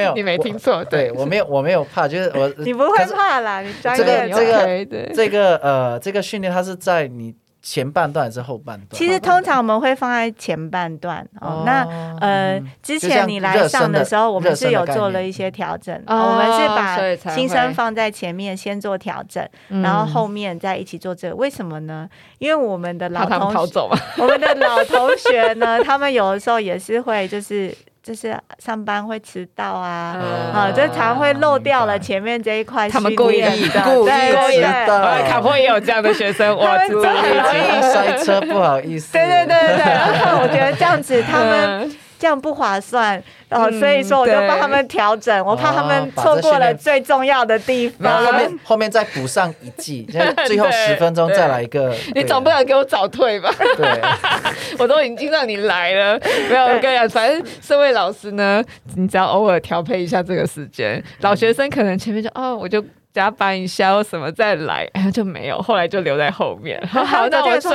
没有，你没听错，对我没有，我没有怕，就是我 你不会怕啦，你专业这个这个 OK，这个呃这个训练它是在你。前半段还是后半段？其实通常我们会放在前半段哦。那呃，之前你来上的时候，我们是有做了一些调整。我们是把新生放在前面先做调整，然后后面再一起做这个。为什么呢？因为我们的老同学，我们的老同学呢，他们有的时候也是会就是。就是上班会迟到啊，啊，就常会漏掉了前面这一块。他们故意的，故意的。卡波也有这样的学生，我很容易塞车，不好意思。对对对对对，然后我觉得这样子他们。这样不划算，然后所以说我就帮他们调整，我怕他们错过了最重要的地方。后面后面再补上一季，最后十分钟再来一个。你总不能给我早退吧？对，我都已经让你来了，没有，我跟你讲，反正身为老师呢，你只要偶尔调配一下这个时间，老学生可能前面就哦，我就。加班一下或什么再来，哎，就没有，后来就留在后面。好，那我说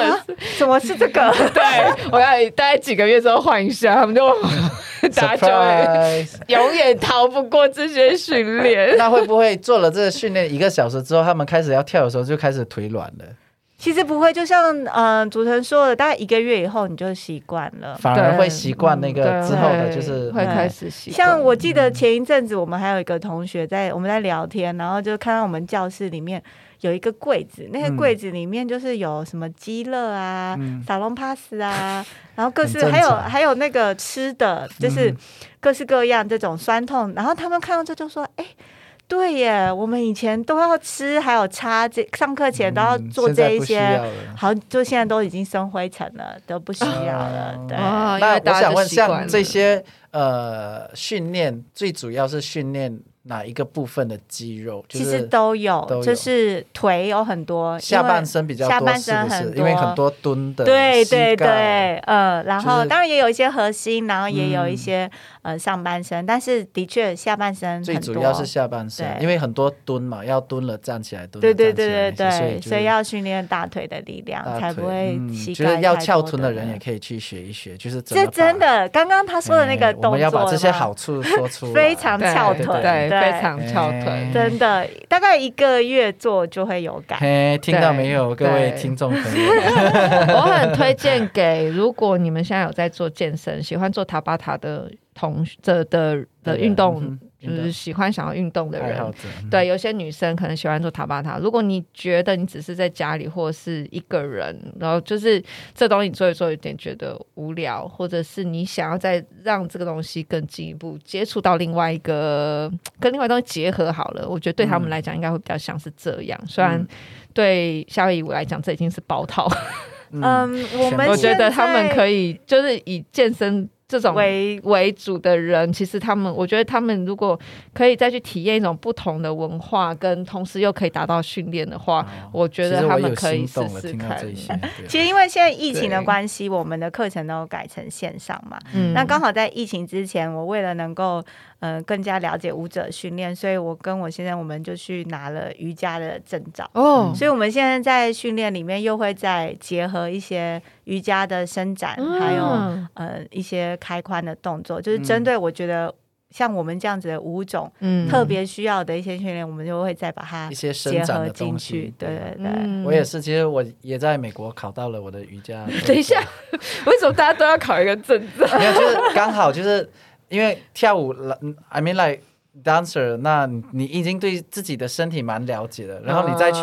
怎么是这个？对，我要大概几个月之后换一下，他们就大家就会永远逃不过这些训练。那会不会做了这个训练一个小时之后，他们开始要跳的时候就开始腿软了？其实不会，就像嗯，主持人说的，大概一个月以后你就习惯了，反而会习惯那个之后的，就是会开始习惯。像我记得前一阵子，我们还有一个同学在我们在聊天，然后就看到我们教室里面有一个柜子，那个柜子里面就是有什么鸡乐啊、撒隆帕斯啊，然后各式还有还有那个吃的，就是各式各样这种酸痛，然后他们看到这就说，哎。对耶，我们以前都要吃，还有擦这上课前都要做这一些，好，就现在都已经生灰尘了，都不需要了。哦、对，那我想问，像这些呃训练，最主要是训练。哪一个部分的肌肉？其实都有，就是腿有很多，下半身比较多，下半身很多，因为很多蹲的，对对对，呃，然后当然也有一些核心，然后也有一些呃上半身，但是的确下半身最主要是下半身，因为很多蹲嘛，要蹲了站起来蹲，对对对对对，所以要训练大腿的力量，才不会膝盖。就是要翘臀的人也可以去学一学，就是这真的，刚刚他说的那个动作，我们要把这些好处说出来，非常翘腿。非常翘腿，真的，大概一个月做就会有感。嘿，听到没有，各位听众朋友？我很推荐给如果你们现在有在做健身、喜欢做塔巴塔的同学的的的运动。就是喜欢想要运动的人，对，有些女生可能喜欢做塔巴塔。如果你觉得你只是在家里或是一个人，然后就是这东西做一做有点觉得无聊，或者是你想要再让这个东西更进一步接触到另外一个跟另外东西结合好了，我觉得对他们来讲应该会比较像是这样。虽然对夏威夷来讲这已经是包套，嗯，我们我觉得他们可以就是以健身。这种为为主的人，其实他们，我觉得他们如果可以再去体验一种不同的文化，跟同时又可以达到训练的话，我觉得他们可以试试看。其实因为现在疫情的关系，我们的课程都改成线上嘛。嗯那刚好在疫情之前，我为了能够。嗯、呃，更加了解舞者训练，所以我跟我先生我们就去拿了瑜伽的证照。哦，所以我们现在在训练里面又会再结合一些瑜伽的伸展，嗯、还有呃一些开髋的动作，就是针对我觉得像我们这样子的舞种，嗯，特别需要的一些训练，我们就会再把它一些结合进去。对对对，嗯、我也是，其实我也在美国考到了我的瑜伽。等一下，为什么大家都要考一个证照？没有，就是刚好就是。因为跳舞，I mean like dancer，那你已经对自己的身体蛮了解了，然后你再去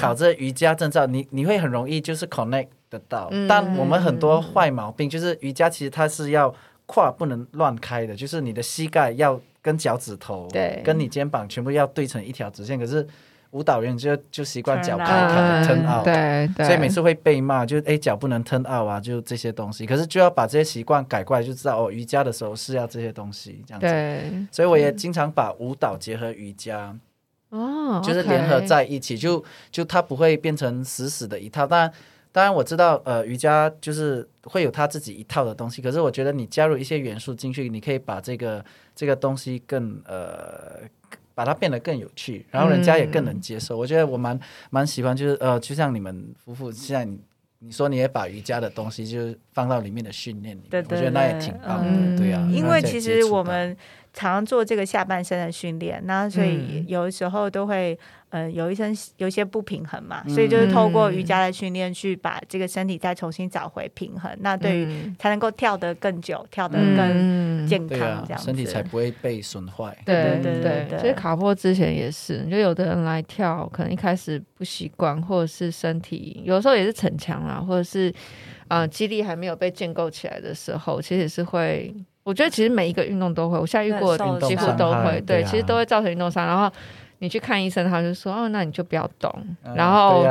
考这瑜伽证照，你你会很容易就是 connect 得到。嗯、但我们很多坏毛病就是瑜伽其实它是要胯不能乱开的，就是你的膝盖要跟脚趾头，对，跟你肩膀全部要对成一条直线，可是。舞蹈员就就习惯脚开开 turn out，对，所以每次会被骂，就哎脚不能 turn out 啊，就这些东西。可是就要把这些习惯改过来，就知道哦，瑜伽的时候是要这些东西这样子。对，所以我也经常把舞蹈结合瑜伽，哦，就是联合在一起，就就它不会变成死死的一套。当然，当然我知道，呃，瑜伽就是会有它自己一套的东西。可是我觉得你加入一些元素进去，你可以把这个这个东西更呃。把它变得更有趣，然后人家也更能接受。嗯、我觉得我蛮蛮喜欢，就是呃，就像你们夫妇现在你你说你也把瑜伽的东西就是放到里面的训练里面，对对对，我觉得那也挺棒的，嗯、对呀、啊。因为其实我们常常做这个下半身的训练，那所以有的时候都会。呃，有一身有一些不平衡嘛，所以就是透过瑜伽的训练去把这个身体再重新找回平衡。那对于才能够跳得更久，跳得更健康，这样身体才不会被损坏。对对对对，其实卡波之前也是，就有的人来跳，可能一开始不习惯，或者是身体有时候也是逞强啊，或者是呃肌力还没有被建构起来的时候，其实也是会。我觉得其实每一个运动都会，我现在遇过的几乎都会，对，其实都会造成运动伤，然后。你去看医生，他就说：“哦，那你就不要动。嗯”然后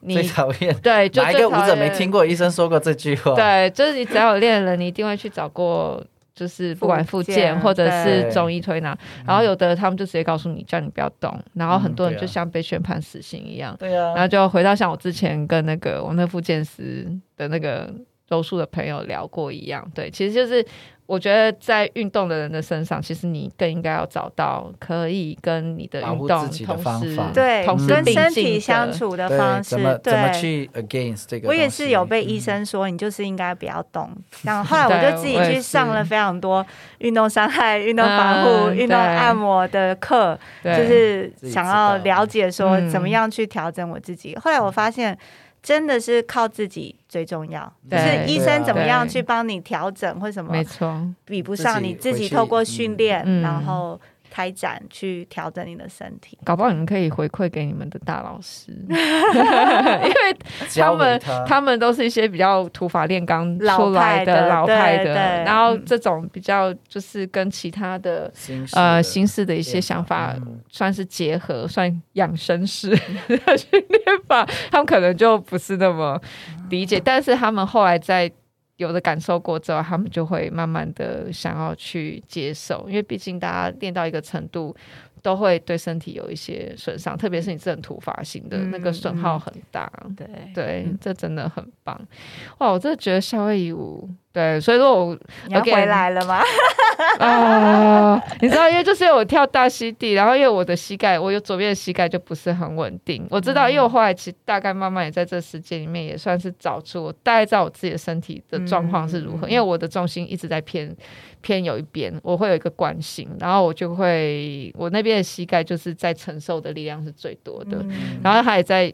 你最讨厌对，就哪一个舞者没听过医生说过这句话？对，就是你只要有练了，你一定会去找过，就是不管复健或者是中医推拿。然后有的他们就直接告诉你，叫你不要动。然后很多人就像被宣判死刑一样。对啊。然后就回到像我之前跟那个我那复健师的那个柔术的朋友聊过一样。对，其实就是。我觉得在运动的人的身上，其实你更应该要找到可以跟你的运动同时对同时跟身体相处的方式，怎么怎么去 against 这个？我也是有被医生说，你就是应该不要动。然后 后来我就自己去上了非常多运动伤害、运动防护、运动按摩的课，就是想要了解说怎么样去调整我自己。后来我发现。真的是靠自己最重要，就是医生怎么样去帮你调整或什么，没错，比不上你自己透过训练，然后。开展去调整你的身体，搞不好你们可以回馈给你们的大老师，因为他们他，他们都是一些比较土法炼钢出来的老派的，然后这种比较就是跟其他的呃新式的一些想法算是结合，嗯、算养生式的 训练法，他们可能就不是那么理解，但是他们后来在。有的感受过之后，他们就会慢慢的想要去接受，因为毕竟大家练到一个程度，都会对身体有一些损伤，特别是你这种突发性的、嗯、那个损耗很大。对对，这真的很棒。哇，我真的觉得夏威夷舞。对，所以说我你要回来了吗？啊，你知道，因为就是因为我跳大溪地，然后因为我的膝盖，我有左边的膝盖就不是很稳定。我知道，因为我后来其实大概慢慢也在这时间里面也算是找出我大概知道我自己的身体的状况是如何。因为我的重心一直在偏偏有一边，我会有一个惯性，然后我就会我那边的膝盖就是在承受的力量是最多的，然后他也在。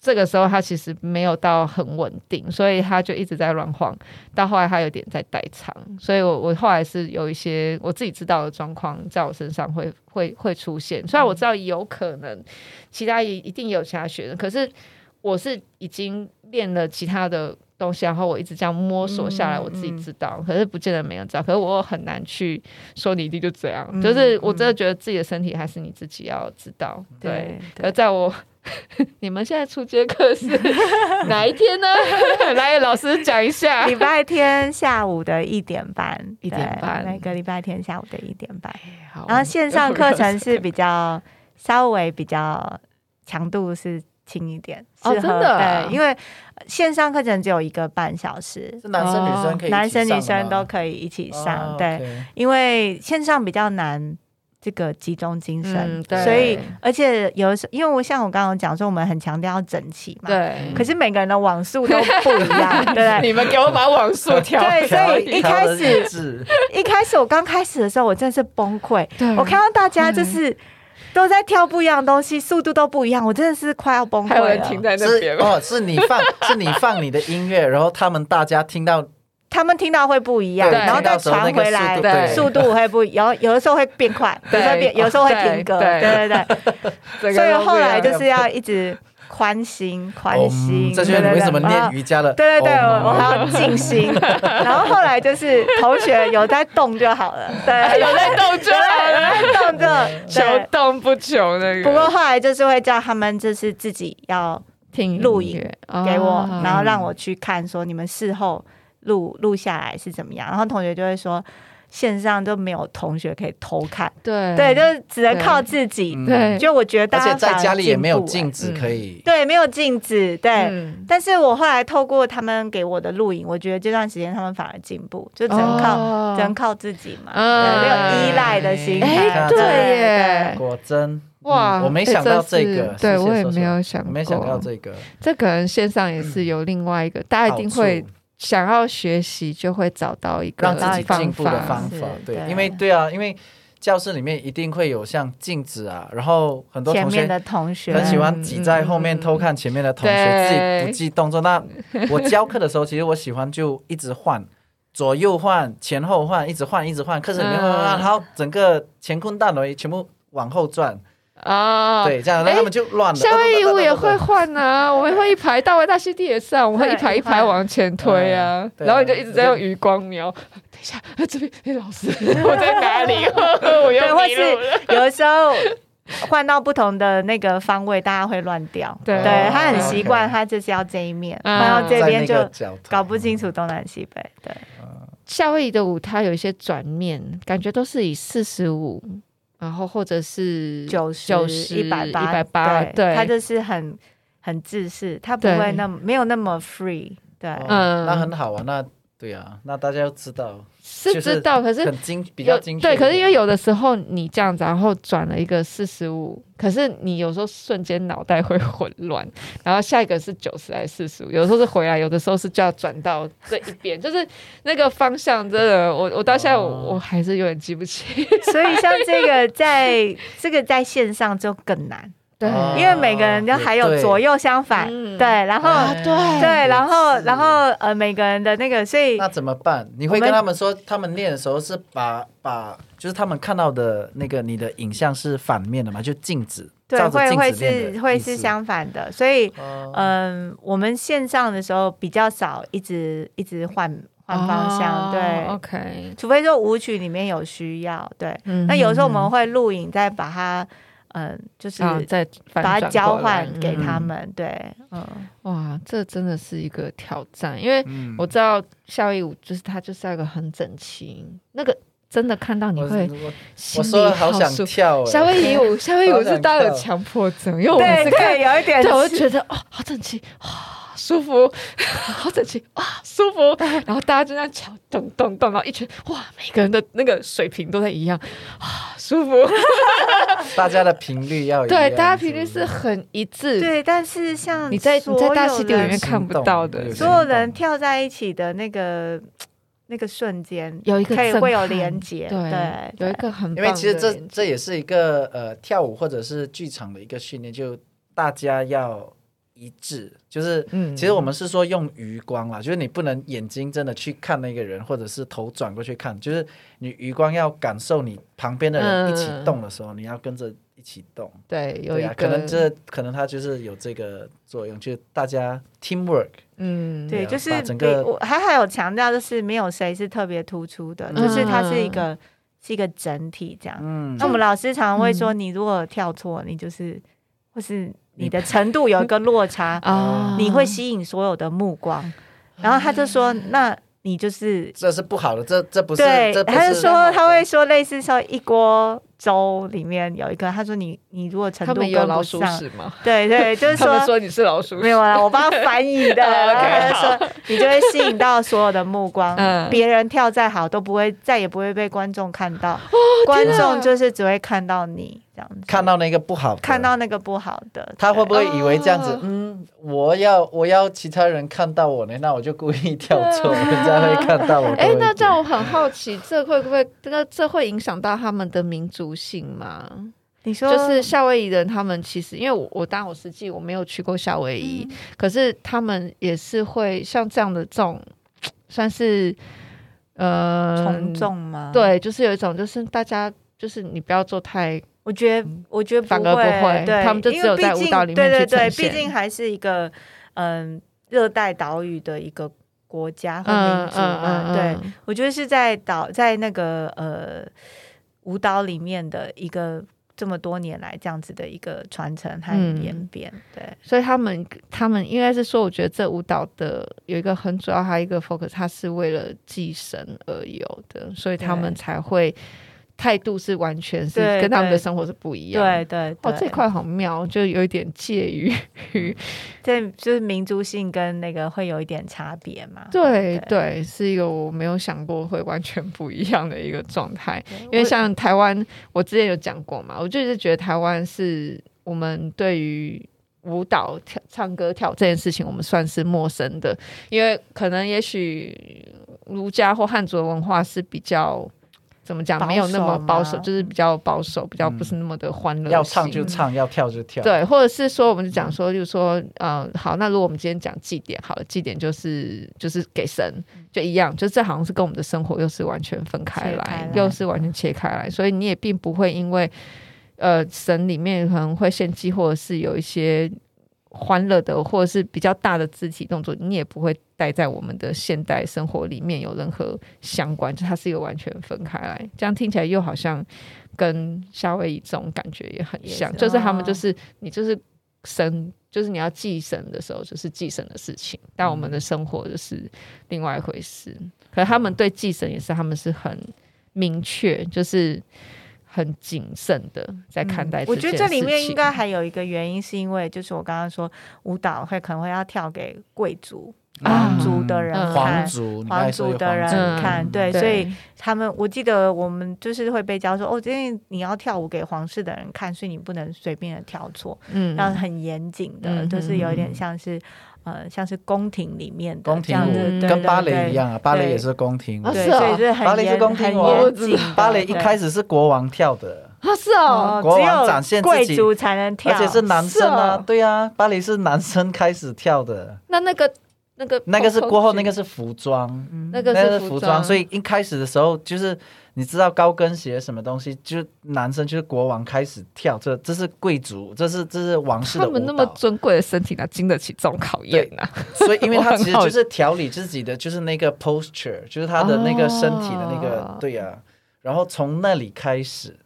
这个时候他其实没有到很稳定，所以他就一直在乱晃。到后来他有点在代偿，所以我我后来是有一些我自己知道的状况在我身上会会会出现。虽然我知道有可能其他一一定有其他学生，可是我是已经练了其他的东西，然后我一直这样摸索下来，我自己知道，嗯嗯、可是不见得没人知道。可是我很难去说你一定就这样，嗯、就是我真的觉得自己的身体还是你自己要知道。嗯、对，而在我。你们现在初阶课是 哪一天呢？来，老师讲一下。礼拜天下午的一点半，一点半，每个礼拜天下午的一点半。然后线上课程是比较稍微比较强度是轻一点，哦，真的，对，因为线上课程只有一个半小时，是男生女生可以，男生女生都可以一起上，对，因为线上比较难。这个集中精神，嗯、所以而且有时候，因为我像我刚刚讲说，我们很强调要整齐嘛，对。可是每个人的网速都不一样，对不对？你们给我把网速调。对，所以一开始，一开始我刚开始的时候，我真的是崩溃。对我看到大家就是都在跳不一样的东西，速度都不一样，我真的是快要崩溃了。还有人停在那边哦，是你放，是你放你的音乐，然后他们大家听到。他们听到会不一样，然后再传回来，对，速度会不一样，有有的时候会变快，有时候变，有时候会停格，对对对。所以后来就是要一直宽心，宽心。这就是为什么练瑜伽的。对对对，我还要静心。然后后来就是同学有在动就好了，对，有在动就好了，动就求动不求那个。不过后来就是会叫他们，就是自己要听录影给我，然后让我去看，说你们事后。录录下来是怎么样？然后同学就会说，线上就没有同学可以偷看，对对，就是只能靠自己。对，就我觉得大家在家里也没有镜子可以，对，没有镜子，对。但是我后来透过他们给我的录影，我觉得这段时间他们反而进步，就只能靠只能靠自己嘛，没有依赖的心态。对耶，果真哇，我没想到这个，对我也没有想，没想到这个，这可能线上也是有另外一个，大家一定会。想要学习，就会找到一个让自己进步的方法。对，因为对啊，因为教室里面一定会有像镜子啊，然后很多同学的同学很喜欢挤在后面偷看前面的同学，嗯、自己不记动作。那我教课的时候，其实我喜欢就一直换，左右换，前后换，一直换，一直换。课程里面换，然后整个乾坤大挪移全部往后转。啊，对，这样，那他们就乱了。夏威夷舞也会换啊，我们会一排到位大溪地也是啊，我们会一排一排往前推啊，然后你就一直在用余光瞄。等一下，这边，哎，老师，我在哪里？我又迷路了。有的时候换到不同的那个方位，大家会乱掉。对，他很习惯，他就是要这一面，换到这边就搞不清楚东南西北。对，夏威夷的舞它有一些转面，感觉都是以四十五。然后或者是九十、九十、一百八、一百八，对，他就是很很自私，他不会那么没有那么 free，对，嗯，那很好啊，那。对啊，那大家要知道是知道，可是很精比较精确。对，可是因为有的时候你这样子，然后转了一个四十五，可是你有时候瞬间脑袋会混乱，然后下一个是九十还是四十五？有的时候是回来，有的时候是就要转到这一边，就是那个方向真的，我我到现在我，我还是有点记不清。所以像这个在这个在线上就更难。对，因为每个人都还有左右相反，对，然后对。对，然后然后呃，每个人的那个，所以那怎么办？你会跟他们说，他们练的时候是把把，就是他们看到的那个你的影像是反面的嘛？就镜子，对，会会是会是相反的，所以嗯，我们线上的时候比较少，一直一直换换方向，对，OK，除非说舞曲里面有需要，对，那有时候我们会录影，再把它。嗯，就是在把它交换给他们，嗯、对，嗯，哇，这真的是一个挑战，因为我知道夏威夷舞就是它就是要一个很整齐，那个真的看到你会心里好想跳。夏威夷 舞，夏威夷舞是大家有强迫症，因为我们是看有一点，对我就觉得哦，好整齐，舒服，好整齐，哇，舒服，然后大家就在敲，咚咚咚，然后一圈，哇，每个人的那个水平都在一样，啊，舒服。大家的频率要对，大家频率是很一致。对，但是像你在你在大溪地里面看不到的，所有人跳在一起的那个那个瞬间，有一个可以会有连接，对，有一个很因为其实这这也是一个呃跳舞或者是剧场的一个训练，就大家要。一致就是，其实我们是说用余光啦，嗯、就是你不能眼睛真的去看那个人，或者是头转过去看，就是你余光要感受你旁边的人一起动的时候，嗯、你要跟着一起动。对，有一个、啊、可能这可能它就是有这个作用，就是大家 teamwork。嗯，对，就是整个我还还有强调，就是没有谁是特别突出的，嗯、就是它是一个是一个整体这样。嗯，那我们老师常常会说，你如果跳错，你就是或是。你的程度有一个落差，你会吸引所有的目光，然后他就说：“那你就是这是不好的，这这不是。”对，他就说他会说类似说一锅。粥里面有一个，他说你你如果程度跟不上，对对，就是说说你是老鼠屎，没有啊，我帮他翻译的，他就说你就会吸引到所有的目光，别人跳再好都不会再也不会被观众看到，观众就是只会看到你这样子，看到那个不好，看到那个不好的，他会不会以为这样子？嗯，我要我要其他人看到我呢，那我就故意跳错，人家会看到我。哎，那这样我很好奇，这会不会这个这会影响到他们的民族？性吗？你说就是夏威夷人，他们其实因为我我当我实际我没有去过夏威夷，嗯、可是他们也是会像这样的这种，算是呃从众吗？对，就是有一种就是大家就是你不要做太，我觉得我觉得反而不会，对他们就只有在舞蹈里面对对对，毕竟还是一个嗯热带岛屿的一个国家和民族嘛，嗯对我觉得是在岛在那个呃。舞蹈里面的一个这么多年来这样子的一个传承和演变，嗯、对，所以他们他们应该是说，我觉得这舞蹈的有一个很主要，还有一个 focus，它是为了祭神而有的，所以他们才会。态度是完全是跟他们的生活是不一样，对对，哦，这块好妙，就有一点介于，这就是民族性跟那个会有一点差别嘛。对对，是一个我没有想过会完全不一样的一个状态。因为像台湾，我之前有讲过嘛，我就是觉得台湾是我们对于舞蹈、跳、唱歌、跳这件事情，我们算是陌生的，因为可能也许儒家或汉族的文化是比较。怎么讲，没有那么保守，就是比较保守，比较不是那么的欢乐。要唱就唱，要跳就跳。对，或者是说，我们就讲说，就是说，嗯，好，那如果我们今天讲祭典，好了，祭典就是就是给神，就一样，就这好像是跟我们的生活又是完全分开来，开来又是完全切开来，所以你也并不会因为，呃，神里面可能会献祭，或者是有一些。欢乐的，或者是比较大的肢体动作，你也不会带在我们的现代生活里面有任何相关，就它是一个完全分开来。这样听起来又好像跟夏威夷这种感觉也很像，是就是他们就是你就是神，就是你要祭神的时候，就是祭神的事情，但我们的生活就是另外一回事。嗯、可是他们对祭神也是，他们是很明确，就是。很谨慎的在看待、嗯。我觉得这里面应该还有一个原因，是因为就是我刚刚说舞蹈会可能会要跳给贵族、皇族的人看，皇族、皇族的人看，对，所以他们我记得我们就是会被教说，哦，因为你要跳舞给皇室的人看，所以你不能随便的跳错，嗯，然后很严谨的，就是有一点像是。呃，像是宫廷里面的宫廷舞，跟芭蕾一样啊，芭蕾也是宫廷舞，对，所以是很芭蕾是宫廷舞。芭蕾一开始是国王跳的啊，是哦，国王展现自己，贵族才能跳，而且是男生啊，对啊，芭蕾是男生开始跳的。那那个那个那个是过后，那个是服装，那个是服装，所以一开始的时候就是。你知道高跟鞋什么东西？就是男生，就是国王开始跳，这这是贵族，这是这是王室的。他们那么尊贵的身体，哪经得起这种考验呢？所以，因为他其实就是 调理自己的，就是那个 posture，就是他的那个身体的那个，哦、对呀、啊。然后从那里开始，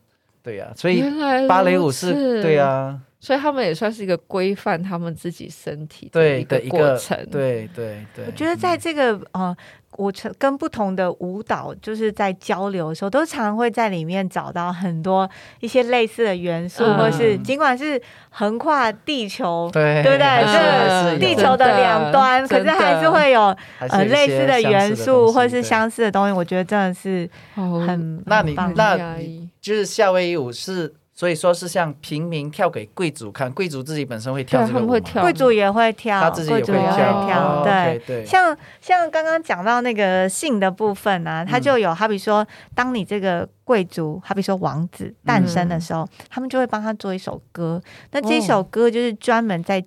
对呀、啊。所以芭蕾舞是，对呀、啊。所以他们也算是一个规范他们自己身体的一个过程。对对对。我觉得在这个呃。嗯我跟不同的舞蹈就是在交流的时候，都常常会在里面找到很多一些类似的元素，嗯、或是尽管是横跨地球，对，对不对？是地球的两端，可是还是会有呃类似的元素，或是相似的东西。我觉得真的是很，那你那就是夏威夷舞是。所以说是像平民跳给贵族看，贵族自己本身会跳这个舞跳？贵族也会跳，他自己也会跳。对对，像像刚刚讲到那个性的部分啊，他就有好比说，当你这个贵族，好比说王子诞生的时候，他们就会帮他做一首歌。那这首歌就是专门在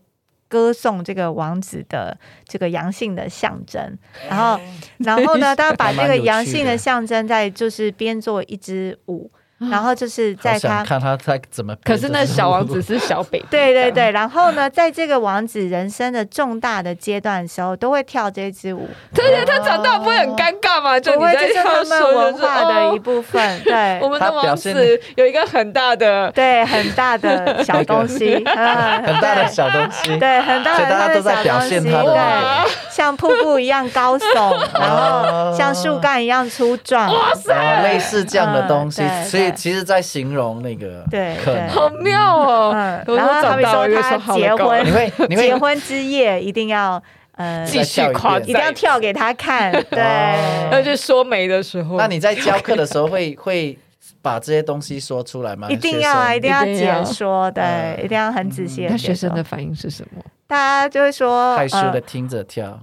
歌颂这个王子的这个阳性的象征。然后，然后呢，他把这个阳性的象征在就是编做一支舞。然后就是在他看他在怎么，可是那小王子是小北，对对对。然后呢，在这个王子人生的重大的阶段的时候，都会跳这支舞。对对，他长大不会很尴尬吗？就会这是他们文化的一部分。对，我们的王子有一个很大的，对，很大的小东西，很大的小东西，对，很大的他的小东西，对，像瀑布一样高耸，然后像树干一样粗壮，哇塞，类似这样的东西，所以。其实，在形容那个，对，好妙哦。然后他比如说他结婚，你会，你会结婚之夜一定要，呃，继续夸，一定要跳给他看。对，那就说媒的时候，那你在教课的时候会 会把这些东西说出来吗？一定要啊，一定要解说，对，一定要很仔细。那学生的反应是什么？大家就会说，害羞的听着跳。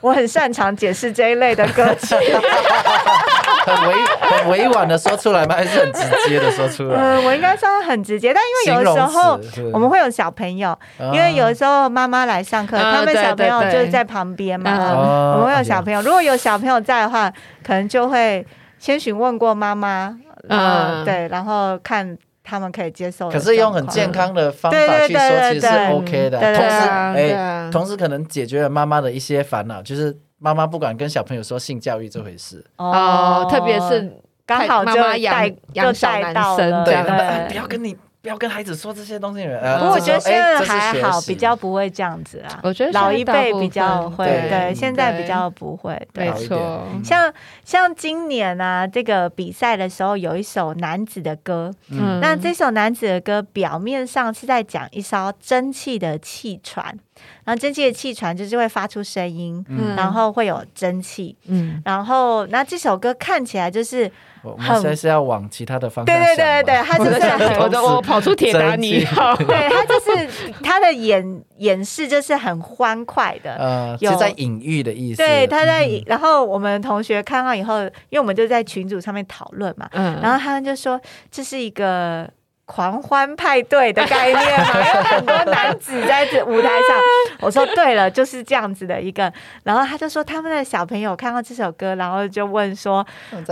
我很擅长解释这一类的歌曲。很委很委婉的说出来吗？还是很直接的说出来？嗯，我应该说很直接，但因为有的时候我们会有小朋友，因为有的时候妈妈来上课，他们小朋友就是在旁边嘛。我们会有小朋友，如果有小朋友在的话，可能就会先询问过妈妈，嗯，对，然后看他们可以接受。可是用很健康的方法去说，其实是 OK 的。同时，哎，同时可能解决了妈妈的一些烦恼，就是。妈妈不敢跟小朋友说性教育这回事哦，特别是刚好妈妈养养小男生，对，不要跟你不要跟孩子说这些东西。不过我觉得现在还好，比较不会这样子啊。我觉得老一辈比较会，对，现在比较不会。没错，像像今年啊，这个比赛的时候有一首男子的歌，嗯，那这首男子的歌表面上是在讲一艘蒸汽的汽船。然后蒸汽的气船就是会发出声音，嗯、然后会有蒸汽，嗯，然后那这首歌看起来就是。我们现在是要往其他的方向。对对对对，他就是我的我跑出铁达尼号。对，他就是他的演演示就是很欢快的，呃，有在隐喻的意思。对，他在，然后我们同学看到以后，因为我们就在群组上面讨论嘛，嗯，然后他们就说这是一个。狂欢派对的概念嘛，有很多男子在这舞台上。我说对了，就是这样子的一个。然后他就说，他们的小朋友看到这首歌，然后就问说：“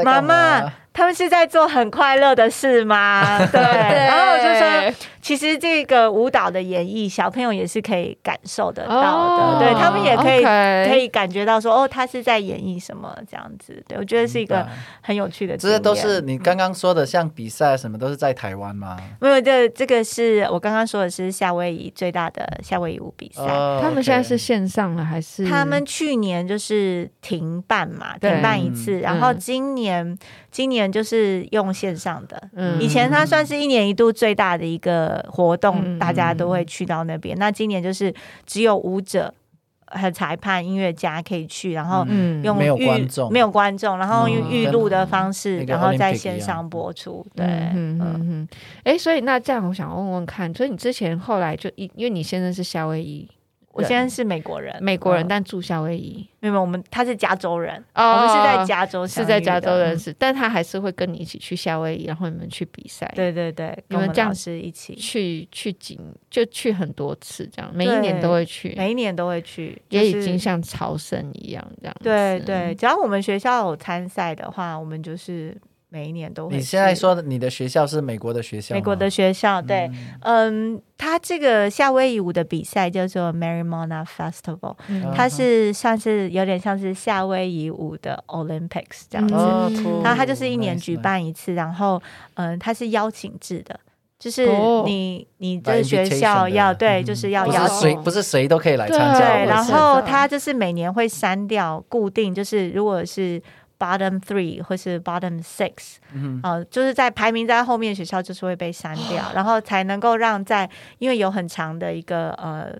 妈妈。”他们是在做很快乐的事吗？对，然后我就说，其实这个舞蹈的演绎，小朋友也是可以感受得到的。哦、对，他们也可以可以感觉到说，哦，他是在演绎什么这样子。对，我觉得是一个很有趣的。这些都是你刚刚说的，像比赛什么，都是在台湾吗？没有，这这个是我刚刚说的是夏威夷最大的夏威夷舞比赛。哦、他们现在是线上了还是？他们去年就是停办嘛，停办一次，然后今年。今年就是用线上的，嗯，以前它算是一年一度最大的一个活动，嗯、大家都会去到那边。嗯、那今年就是只有舞者和裁判、音乐家可以去，然后用没有观众，没有观众，然后用预录的方式，嗯、然后在线上播出。对，嗯嗯嗯。哎，所以那这样，我想问问看，所以你之前后来就因因为你现在是夏威夷。我现在是美国人，美国人，但住夏威夷。没有，我们他是加州人，我们是在加州，是在加州认识，但他还是会跟你一起去夏威夷，然后你们去比赛。对对对，你们这样是一起去去景，就去很多次，这样每一年都会去，每一年都会去，也已经像朝圣一样这样。对对，只要我们学校有参赛的话，我们就是。每一年都会。你现在说的你的学校是美国的学校？美国的学校，对，嗯，它这个夏威夷舞的比赛叫做 Marimona Festival，它是算是有点像是夏威夷舞的 Olympics 这样子。然后它就是一年举办一次，然后嗯，它是邀请制的，就是你你的学校要对，就是要邀请，不是谁都可以来参加。对，然后他就是每年会删掉固定，就是如果是。Bottom three 或是 Bottom six，嗯就是在排名在后面学校就是会被删掉，然后才能够让在因为有很长的一个呃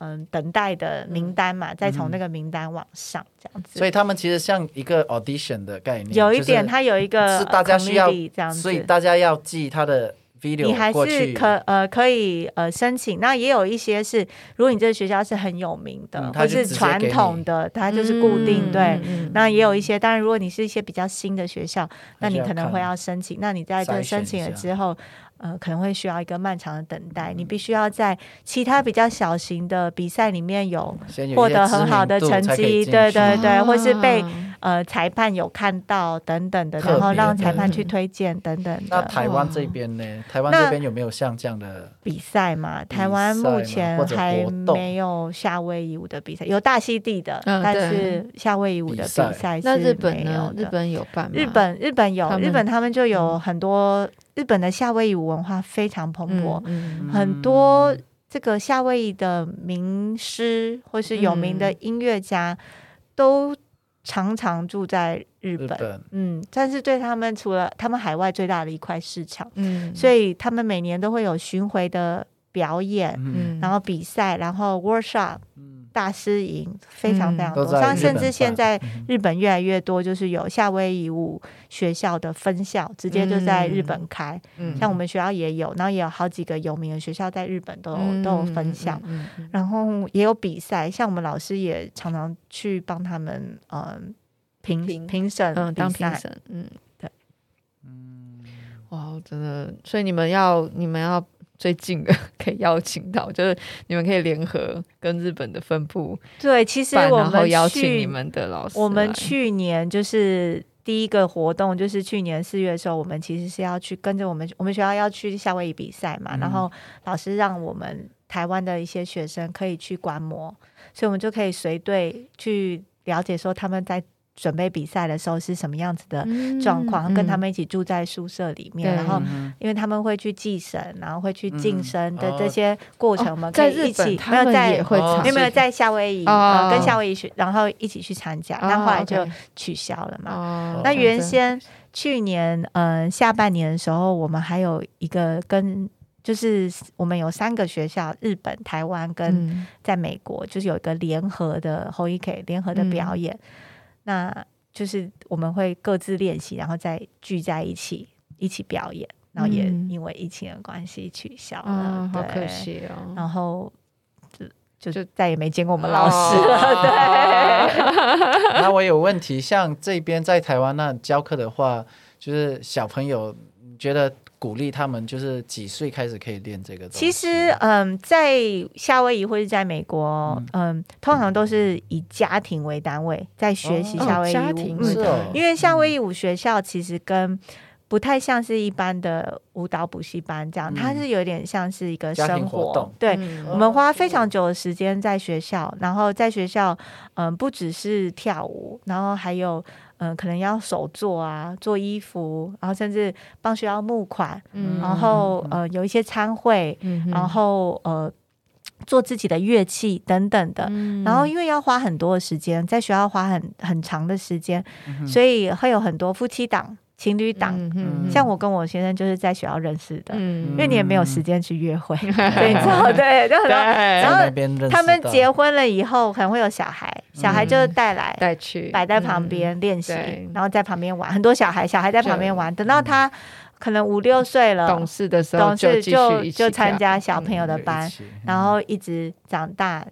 嗯、呃、等待的名单嘛，再从那个名单往上这样子。所以他们其实像一个 audition 的概念，有一点，它有一个是大家需要这样子，所以大家要记他的。你还是可呃可以呃申请，那也有一些是，如果你这个学校是很有名的，或是传统的，它就是固定对。那也有一些，当然如果你是一些比较新的学校，那你可能会要申请。那你在这申请了之后。呃，可能会需要一个漫长的等待，你必须要在其他比较小型的比赛里面有获得很好的成绩，对对对，或是被呃裁判有看到等等的，然后让裁判去推荐等等。那台湾这边呢？台湾这边有没有像这样的比赛嘛？台湾目前还没有夏威夷舞的比赛，有大溪地的，但是夏威夷舞的比赛是没有的。那日本呢？日本有办吗？日本日本有，日本他们就有很多。日本的夏威夷文化非常蓬勃，嗯嗯、很多这个夏威夷的名师或是有名的音乐家都常常住在日本。日本嗯，但是对他们，除了他们海外最大的一块市场，嗯，所以他们每年都会有巡回的表演，嗯，然后比赛，然后 workshop。大师营非常非常多，像甚至现在日本越来越多，就是有夏威夷舞学校的分校，直接就在日本开。像我们学校也有，然后也有好几个有名的学校在日本都有都有分校，然后也有比赛。像我们老师也常常去帮他们，嗯，评评审，嗯，当评审，嗯，对，嗯，哇，真的，所以你们要，你们要。最近的可以邀请到，就是你们可以联合跟日本的分部对，其实我们去邀请你们的老师。我们去年就是第一个活动，就是去年四月的时候，我们其实是要去跟着我们我们学校要去夏威夷比赛嘛，嗯、然后老师让我们台湾的一些学生可以去观摩，所以我们就可以随队去了解说他们在。准备比赛的时候是什么样子的状况？跟他们一起住在宿舍里面，然后因为他们会去祭神，然后会去晋升的这些过程，我们可以一起没有在有没有在夏威夷跟夏威夷去，然后一起去参加，但后来就取消了嘛。那原先去年嗯下半年的时候，我们还有一个跟就是我们有三个学校，日本、台湾跟在美国，嗯、就是有一个联合的 Hoike 联合的表演，嗯、那就是我们会各自练习，然后再聚在一起一起表演，然后也因为疫情的关系取消了，嗯、好可惜哦。然后就就再也没见过我们老师了。哦、对 那我有问题，像这边在台湾那教课的话，就是小朋友，你觉得？鼓励他们就是几岁开始可以练这个东西？其实，嗯，在夏威夷或者在美国，嗯，通常都是以家庭为单位在学习夏威夷舞。家庭是哦，因为夏威夷舞学校其实跟不太像是一般的舞蹈补习班这样，它是有点像是一个生活。对，我们花非常久的时间在学校，然后在学校，嗯，不只是跳舞，然后还有。嗯、呃，可能要手做啊，做衣服，然后甚至帮学校募款，嗯、然后呃有一些参会，嗯、然后呃做自己的乐器等等的。嗯、然后因为要花很多的时间，在学校花很很长的时间，嗯、所以会有很多夫妻档。情侣档，嗯、像我跟我先生就是在学校认识的，嗯、因为你也没有时间去约会，嗯、对，你知道，对，就很多。然后他们结婚了以后，可能会有小孩，小孩就带来带去摆在旁边练习，嗯、然后在旁边玩。很多小孩，小孩在旁边玩，等到他可能五六岁了，懂事的时候，懂事就就参加小朋友的班，嗯、然后一直长大。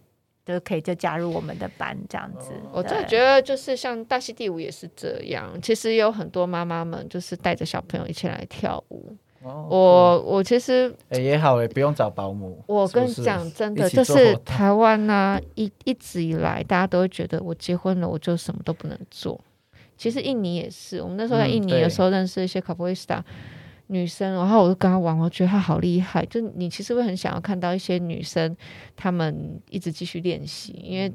就可以就加入我们的班这样子，我真的觉得就是像大溪地舞也是这样。其实有很多妈妈们就是带着小朋友一起来跳舞。哦、我我其实哎、欸、也好哎，不用找保姆。我跟你讲真的，就是台湾呢、啊，一一直以来大家都会觉得我结婚了我就什么都不能做。其实印尼也是，我们那时候在印尼的时候认识一些卡布里斯塔。女生，然后我就跟她玩，我觉得她好厉害。就你其实会很想要看到一些女生，她们一直继续练习，因为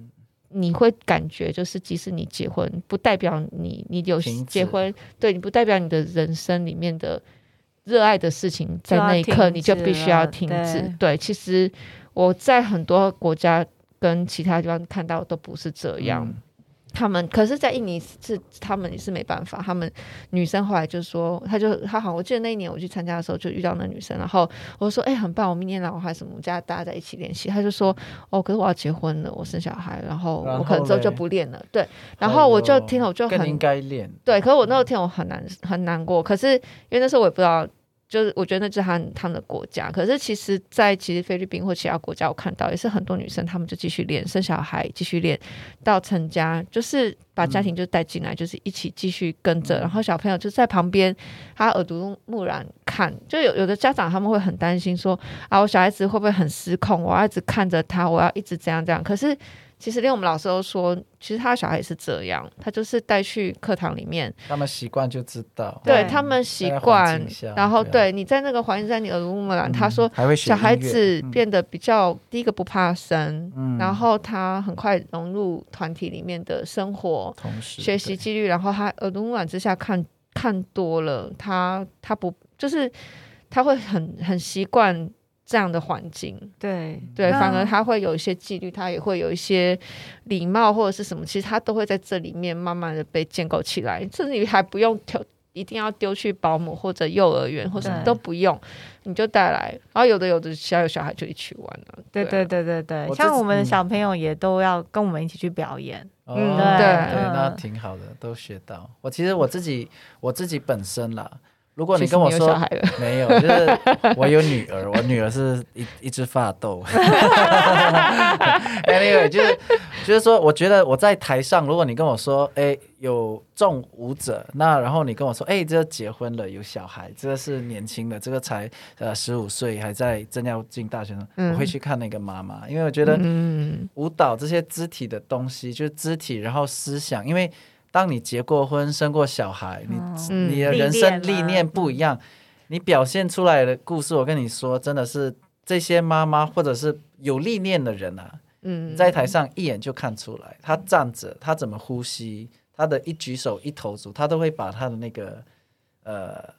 你会感觉就是，即使你结婚，不代表你你有结婚，对你不代表你的人生里面的热爱的事情，在那一刻你就必须要停止。对，对，其实我在很多国家跟其他地方看到都不是这样。嗯他们可是，在印尼是他们也是没办法。他们女生后来就说，他就他好，我记得那一年我去参加的时候，就遇到那女生，然后我说：“哎、欸，很棒，我明年来我还什么，我们家大家在一起练习。”他就说：“哦，可是我要结婚了，我生小孩，然后我可能之后就不练了。”对，然后我就听了，我就很应该练。对，可是我那天我很难很难过，可是因为那时候我也不知道。就是我觉得那是他们他们的国家，可是其实，在其实菲律宾或其他国家，我看到也是很多女生，她们就继续练，生小孩，继续练到成家，就是把家庭就带进来，嗯、就是一起继续跟着，然后小朋友就在旁边，他耳濡目染看，就有有的家长他们会很担心说啊，我小孩子会不会很失控？我要一直看着他，我要一直这样这样，可是。其实连我们老师都说，其实他的小孩也是这样，他就是带去课堂里面，他们习惯就知道，对，他们习惯，然后对你在那个环境在你耳濡目染，他说小孩子变得比较、嗯、第一个不怕生，嗯、然后他很快融入团体里面的生活，同时学习纪律，然后他耳濡目染之下看看多了，他他不就是他会很很习惯。这样的环境，对对，反而他会有一些纪律，他也会有一些礼貌或者是什么，其实他都会在这里面慢慢的被建构起来。甚至于还不用丢，一定要丢去保姆或者幼儿园或什么都不用，你就带来。然后有的有的小有小孩就一起玩了。对对对对对，像我们的小朋友也都要跟我们一起去表演。嗯，对对，那挺好的，都学到。我其实我自己我自己本身啦。如果你跟我说 没有，就是我有女儿，我女儿是一一只发豆。Anyway，就是就是说，我觉得我在台上，如果你跟我说，哎，有众舞者，那然后你跟我说，哎，这个结婚了，有小孩，这个是年轻的，这个才呃十五岁，还在正要进大学生，嗯、我会去看那个妈妈，因为我觉得舞蹈这些肢体的东西，就是肢体，然后思想，因为。当你结过婚、生过小孩，你、嗯、你的人生历练不一样，你表现出来的故事，我跟你说，真的是这些妈妈或者是有历练的人啊，嗯，在台上一眼就看出来，他站着，他怎么呼吸，他的一举手一投足，他都会把他的那个呃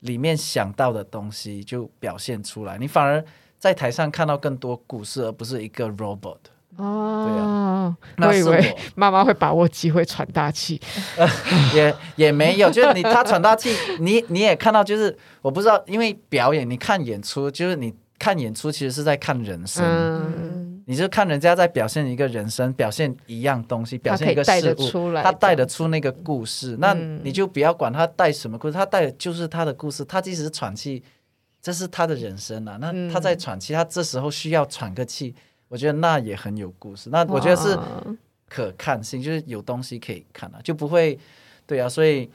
里面想到的东西就表现出来。你反而在台上看到更多故事，而不是一个 robot。哦，对啊，我以为妈妈会把握机会喘大气，呃，也也没有，就是你他喘大气，你你也看到，就是我不知道，因为表演，你看演出，就是你看演出，其实是在看人生，嗯，你就看人家在表现一个人生，表现一样东西，表现一个事物，他带得出那个故事，那你就不要管他带什么故事，他带的就是他的故事，他即使是喘气，这是他的人生啊，那他在喘气，他这时候需要喘个气。我觉得那也很有故事，那我觉得是可看性，就是有东西可以看啊，就不会，对啊，所以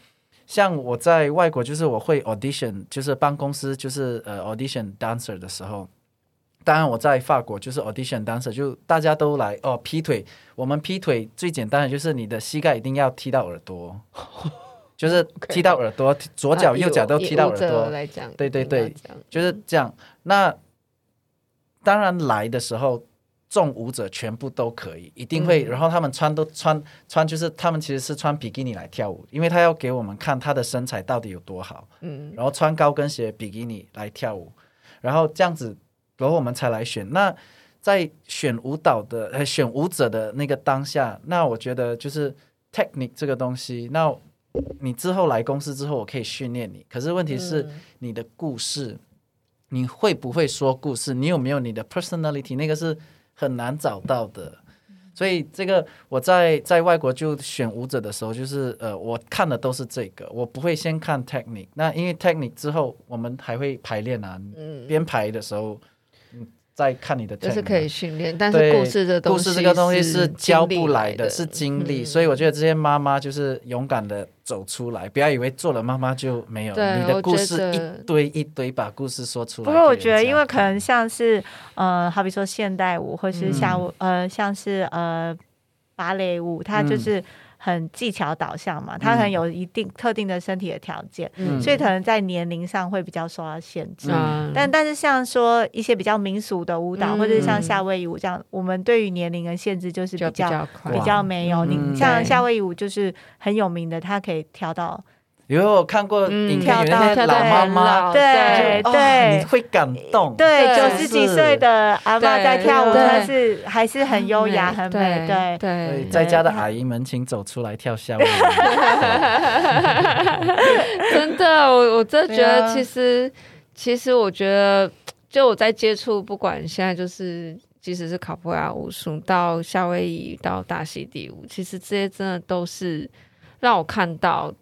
像我在外国，就是我会 audition，就是帮公司就是呃 audition dancer 的时候，当然我在法国就是 audition dancer，就大家都来哦劈腿，我们劈腿最简单的就是你的膝盖一定要踢到耳朵，就是踢到耳朵，左脚 右脚都踢到耳朵，对对对，就是这样。那当然来的时候。众舞者全部都可以，一定会。然后他们穿都穿穿，就是他们其实是穿比基尼来跳舞，因为他要给我们看他的身材到底有多好。嗯，然后穿高跟鞋比基尼来跳舞，然后这样子，然后我们才来选。那在选舞蹈的呃选舞者的那个当下，那我觉得就是 technique 这个东西。那你之后来公司之后，我可以训练你。可是问题是你的故事，你会不会说故事？你有没有你的 personality？那个是。很难找到的，所以这个我在在外国就选舞者的时候，就是呃，我看的都是这个，我不会先看 technique。那因为 technique 之后，我们还会排练啊，嗯，编排的时候。再看你的，就是可以训练，但是故事这东西，故事这个东西是教不来的，是经历。所以我觉得这些妈妈就是勇敢的走出来，不要以为做了妈妈就没有。你的故事一堆一堆，把故事说出来。不过我觉得，因为可能像是呃，好比说现代舞，或是像呃，像是呃芭蕾舞，它就是。很技巧导向嘛，他很有一定特定的身体的条件，嗯、所以可能在年龄上会比较受到限制。嗯、但但是像说一些比较民俗的舞蹈，嗯、或者是像夏威夷舞这样，我们对于年龄的限制就是比较比较，比较没有。你、嗯、像夏威夷舞就是很有名的，它可以跳到。因为我看过影片，有那些老妈妈，对对，你会感动。对，九十几岁的阿妈在跳舞，但是还是很优雅、很美。对对，在家的阿姨们，请走出来跳夏威夷。真的，我我真的觉得，其实其实我觉得，就我在接触，不管现在就是，即使是卡布亚武术，到夏威夷，到大溪地舞，其实这些真的都是让我看到。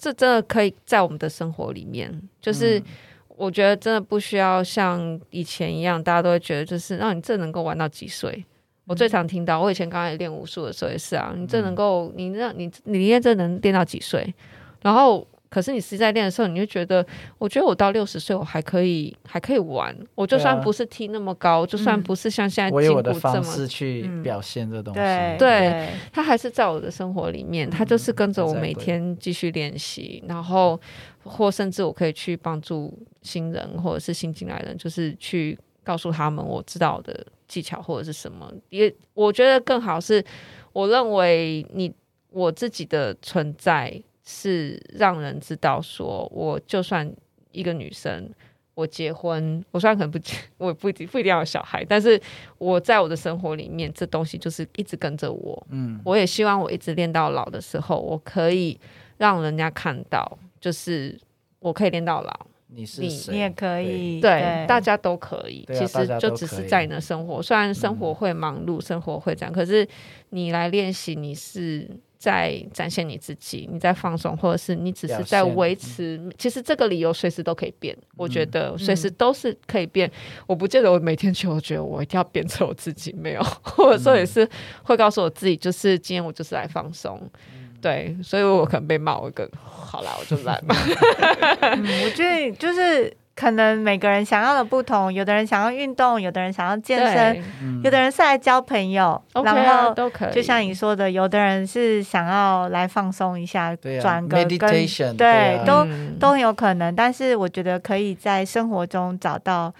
这真的可以在我们的生活里面，就是我觉得真的不需要像以前一样，大家都会觉得就是让你这能够玩到几岁？我最常听到，我以前刚开始练武术的时候也是啊，你这能够，你让你你练这能练到几岁？然后。可是你实在练的时候，你就觉得，我觉得我到六十岁，我还可以，还可以玩。我就算不是踢那么高，就算不是像现在进步这么，我有我的方式去表现这东西。对，对，他还是在我的生活里面，他就是跟着我每天继续练习，然后或甚至我可以去帮助新人或者是新进来的人，就是去告诉他们我知道的技巧或者是什么。也我觉得更好是，我认为你我自己的存在。是让人知道，说我就算一个女生，我结婚，我虽然可能不结，我也不一定不一定要有小孩，但是我在我的生活里面，这东西就是一直跟着我。嗯，我也希望我一直练到老的时候，我可以让人家看到，就是我可以练到老。你是谁？你也可以，对，对大家都可以。其实就只是在你的生活，虽然生活会忙碌，嗯、生活会这样，可是你来练习，你是。在展现你自己，你在放松，或者是你只是在维持。嗯、其实这个理由随时都可以变，嗯、我觉得随时都是可以变。嗯、我不见得我每天去，我觉得我一定要变成我自己，没有，或者说也是会告诉我自己，就是今天我就是来放松。嗯、对，所以我可能被骂，我更好啦，我就来吧。嗯、我觉得就是。可能每个人想要的不同，有的人想要运动，有的人想要健身，嗯、有的人是来交朋友，嗯、然后都可以。就像你说的，有的人是想要来放松一下，转、啊、个跟 meditation，对，对啊、都、嗯、都很有可能。但是我觉得可以在生活中找到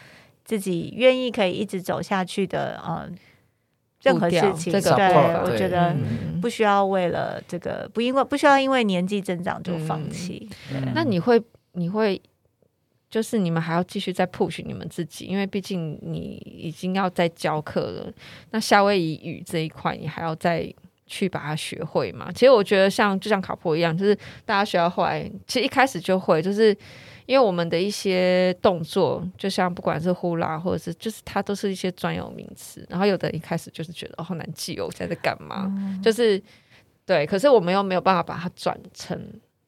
自己愿意可以一直走下去的，嗯，任何事情。这个、对，我觉得不需要为了这个，不因为不需要因为年纪增长就放弃。那你会你会？就是你们还要继续再 push 你们自己，因为毕竟你已经要在教课了。那夏威夷语这一块，你还要再去把它学会嘛？其实我觉得像就像卡波一样，就是大家学到后来，其实一开始就会，就是因为我们的一些动作，就像不管是呼啦，或者是就是它都是一些专有名词，然后有的一开始就是觉得、哦、好难记哦，我现在在干嘛？嗯、就是对，可是我们又没有办法把它转成。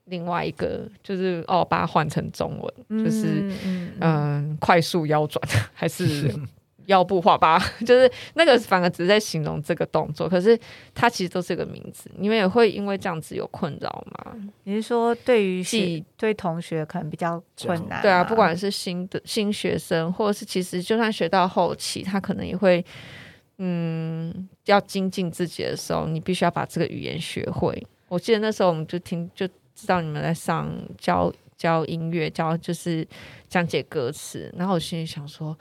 另外一个就是哦，把它换成中文，嗯、就是嗯、呃，快速腰转还是 腰部画疤，就是那个反而只是在形容这个动作，可是它其实都是个名字。你们也会因为这样子有困扰吗？你是说对于系对同学可能比较困难？对啊，不管是新的新学生，或者是其实就算学到后期，他可能也会嗯，要精进自己的时候，你必须要把这个语言学会。我记得那时候我们就听就。知道你们在上教教音乐，教就是讲解歌词，然后我心里想说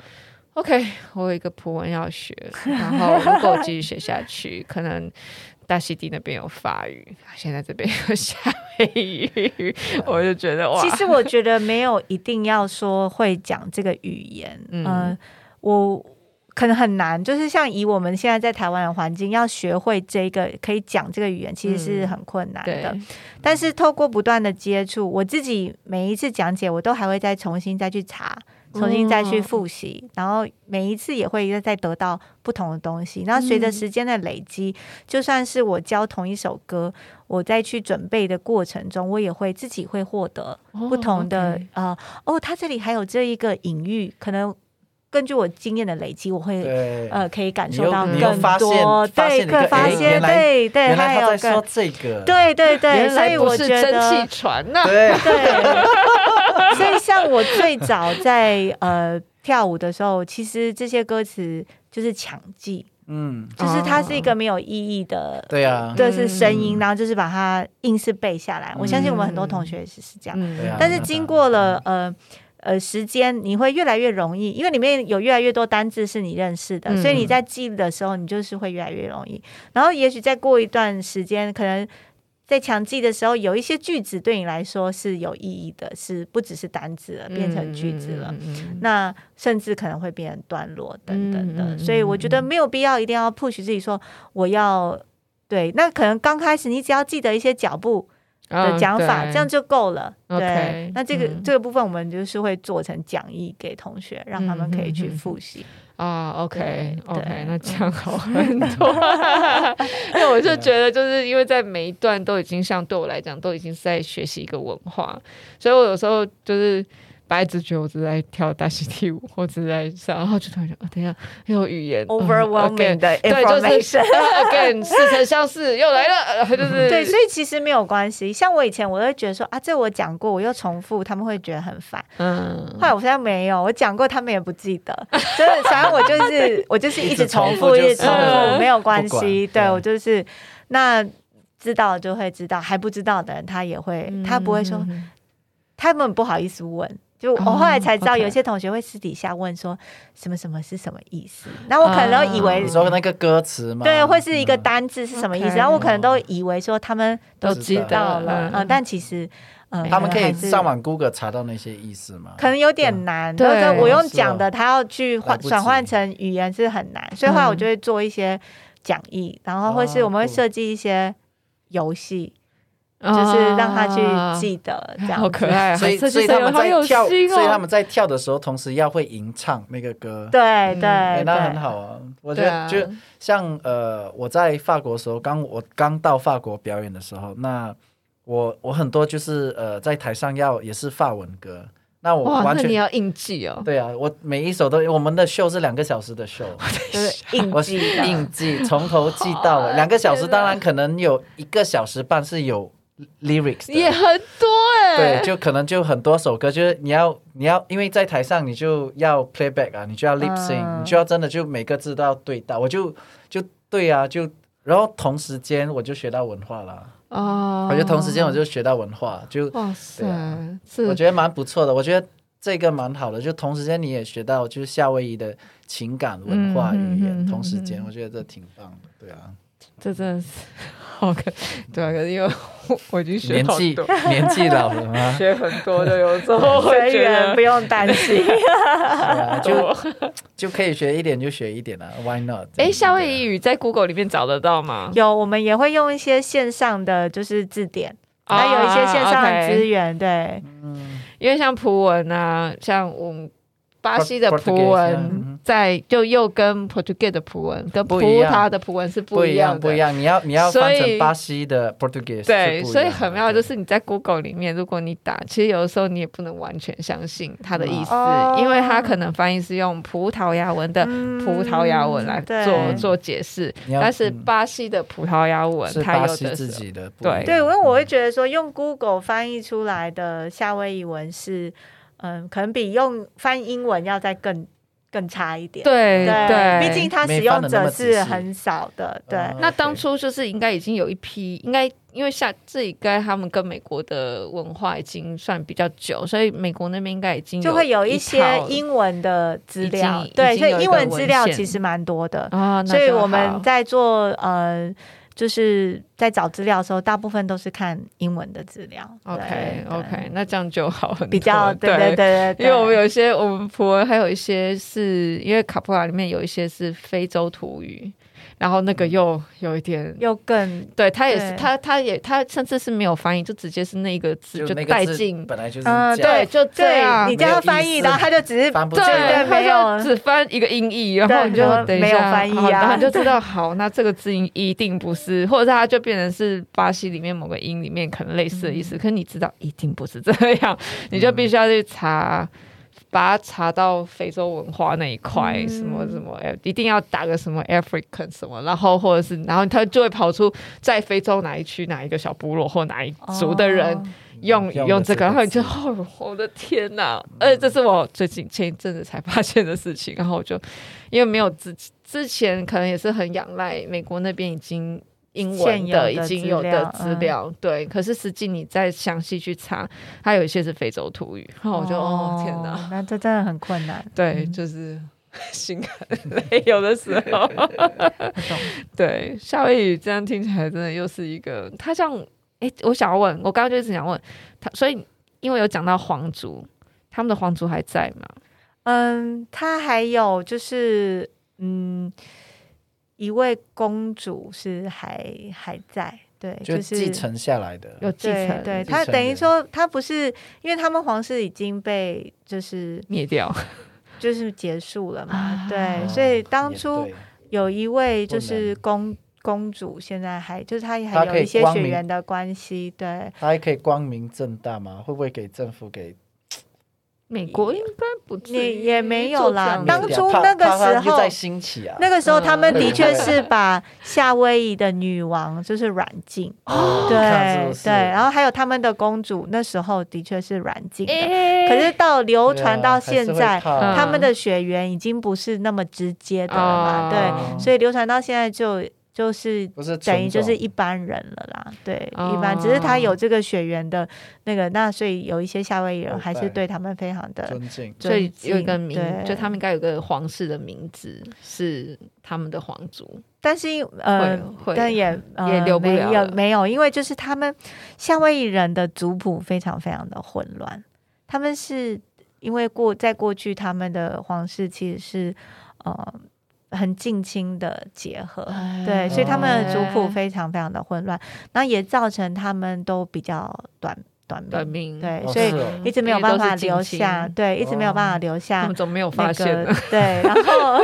，OK，我有一个葡文要学，然后如果我继续学下去，可能大溪地那边有法语，现在这边有夏威夷，我就觉得哇，其实我觉得没有一定要说会讲这个语言，嗯、呃，我。可能很难，就是像以我们现在在台湾的环境，要学会这个可以讲这个语言，其实是很困难的。嗯、但是透过不断的接触，我自己每一次讲解，我都还会再重新再去查，重新再去复习，哦、然后每一次也会再得到不同的东西。然后随着时间的累积，嗯、就算是我教同一首歌，我在去准备的过程中，我也会自己会获得不同的、哦 okay、呃哦，他这里还有这一个隐喻，可能。根据我经验的累积，我会呃可以感受到更多，对，可发现，对对，还有说这个，对对对，所以我觉得蒸汽船呐，对。对，所以像我最早在呃跳舞的时候，其实这些歌词就是强记，嗯，就是它是一个没有意义的，对啊，就是声音，然后就是把它硬是背下来。我相信我们很多同学也是是这样，但是经过了呃。呃，时间你会越来越容易，因为里面有越来越多单字是你认识的，嗯、所以你在记的时候，你就是会越来越容易。然后，也许再过一段时间，可能在强记的时候，有一些句子对你来说是有意义的，是不只是单字了，变成句子了。嗯、那甚至可能会变成段落等等的。嗯、所以，我觉得没有必要一定要 push 自己说我要对。那可能刚开始，你只要记得一些脚步。的讲法，这样就够了。对，那这个这个部分我们就是会做成讲义给同学，让他们可以去复习啊。OK OK，那这样好很多。因为我就觉得，就是因为在每一段都已经像对我来讲，都已经是在学习一个文化，所以我有时候就是。白直觉，我只是在跳大溪地舞，我只是在上，然后就突然想，哦，等一下，又有语言，overwhelming 的 information，对，就是 again 似曾相识又来了，就 是对，所以其实没有关系。像我以前，我会觉得说啊，这我讲过，我又重复，他们会觉得很烦。嗯，后来我现在没有，我讲过，他们也不记得，就是反正我就是我就是一直重复，一直重复，没有关系。对我就是那知道就会知道，还不知道的人他也会，他不会说，他们不好意思问。就我后来才知道，有些同学会私底下问说什么什么是什么意思，然后我可能都以为你说那个歌词嘛，对，会是一个单字是什么意思，然后我可能都以为说他们都知道了，嗯，但其实，嗯，他们可以上网 Google 查到那些意思吗？可能有点难，对，我用讲的，他要去换转换成语言是很难，所以后来我就会做一些讲义，然后或是我们会设计一些游戏。就是让他去记得，这样好可爱。所以，所以他们在跳，所以他们在跳的时候，同时要会吟唱那个歌。对对，那很好啊。我觉得就像呃，我在法国的时候，刚我刚到法国表演的时候，那我我很多就是呃，在台上要也是法文歌，那我完全你要硬记哦。对啊，我每一首都，我们的秀是两个小时的秀，就是硬记，硬记从头记到尾，两个小时，当然可能有一个小时半是有。Lyrics 也很多哎，对，就可能就很多首歌，就是你要你要，因为在台上你就要 playback 啊，你就要 lip sync，、uh, 你就要真的就每个字都要对到，我就就对啊，就然后同时间我就学到文化了哦，uh, 我就同时间我就学到文化，就哇塞，是。我觉得蛮不错的，我觉得这个蛮好的，就同时间你也学到就是夏威夷的情感文化语言，嗯、同时间我觉得这挺棒的，对啊，这真的是。OK，对啊，可是因为我已经学年纪年纪老了嘛，学很多的，有时候 会觉得不用担心，就就可以学一点就学一点了，Why not？哎，夏威夷语在 Google 里面找得到吗？有，我们也会用一些线上的就是字典，还有一些线上的资源，对，嗯，因为像葡文啊，像我们。巴西的葡文在就又跟 Portuguese 的葡文跟葡萄的。葡文是不一样的，不一样。你要你要翻成巴西的 Portuguese，对，所以很妙，就是你在 Google 里面，如果你打，其实有的时候你也不能完全相信它的意思，因为它可能翻译是用葡萄牙文的葡萄牙文来做做解释，但是巴西的葡萄牙文它有的自己的对。对，因为我会觉得说用 Google 翻译出来的夏威夷文是。嗯，可能比用翻英文要再更更差一点。对对，毕竟它使用者是很少的。对，那当初就是应该已经有一批，应该因为像自己该他们跟美国的文化已经算比较久，所以美国那边应该已经就会有一些英文的资料。对，所以英文资料其实蛮多的啊。所以我们在做呃。就是在找资料的时候，大部分都是看英文的资料。OK OK，那这样就好很多。比较对对对对，因为我们有一些我们普文还有一些是因为卡普拉里面有一些是非洲土语。然后那个又有一点，又更对他也是他他也他甚至是没有翻译，就直接是那个字就带进，本来就是嗯对，就这样，你叫他翻译，然后他就只是翻不对，他就只翻一个音译，然后你就等一下，没有翻译啊，然后你就知道好，那这个字音一定不是，或者是他就变成是巴西里面某个音里面可能类似的意思，可是你知道一定不是这样，你就必须要去查。把它查到非洲文化那一块，什么什么，一定要打个什么 African 什么，然后或者是，然后他就会跑出在非洲哪一区哪一个小部落或哪一族的人用、哦、用这个，然后你就哦，我的天哪！呃，这是我最近前一阵子才发现的事情，然后我就因为没有之之前可能也是很仰赖美国那边已经。英文的已经有的资料，嗯、对，可是实际你再详细去查，它有一些是非洲土语，然后我就哦，哦天哪，那这真的很困难。对，就是 心很累，有的时候。对，夏威夷这样听起来真的又是一个，他像哎，我想要问，我刚刚就一直想问他，所以因为有讲到皇族，他们的皇族还在吗？嗯，他还有就是嗯。一位公主是还还在，对，就是继承下来的，有继承，对，他等于说他不是，因为他们皇室已经被就是灭掉，就是结束了嘛，对，所以当初有一位就是公公主，现在还就是她还有一些血缘的关系，对，她还可以光明正大吗？会不会给政府给？美国应该不也也没有啦。当初那个时候，那个时候他们的确是把夏威夷的女王就是软禁，对对，然后还有他们的公主，那时候的确是软禁的。可是到流传到现在，他们的血缘已经不是那么直接的了嘛，对，所以流传到现在就。就是等于就是一般人了啦，对，一般只是他有这个血缘的那个，那所以有一些夏威夷人还是对他们非常的尊敬，所以有一个名，就他们应该有个皇室的名字是他们的皇族，但是呃，但也也留不了，有没有？因为就是他们夏威夷人的族谱非常非常的混乱，他们是因为过在过去他们的皇室其实是呃。很近亲的结合，对，所以他们的族谱非常非常的混乱，那也造成他们都比较短短命，对，所以一直没有办法留下，对，一直没有办法留下，他们总没有发现，对，然后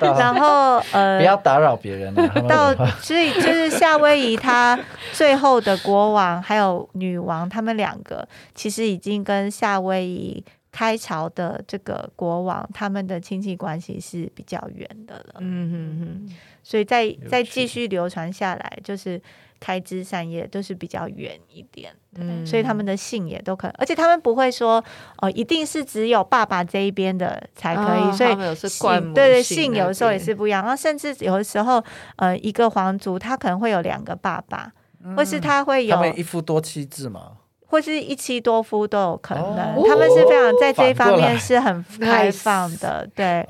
然后呃，不要打扰别人，到所以就是夏威夷他最后的国王还有女王，他们两个其实已经跟夏威夷。开朝的这个国王，他们的亲戚关系是比较远的了。嗯嗯嗯，所以再再继续流传下来，就是开枝散叶都是比较远一点。嗯，所以他们的姓也都可能，而且他们不会说哦，一定是只有爸爸这一边的才可以。哦、所以姓对对姓有的时候也是不一样。然后甚至有的时候，呃，一个皇族他可能会有两个爸爸，嗯、或是他会有他们一夫多妻制嘛。或是一妻多夫都有可能，他们是非常在这一方面是很开放的，对。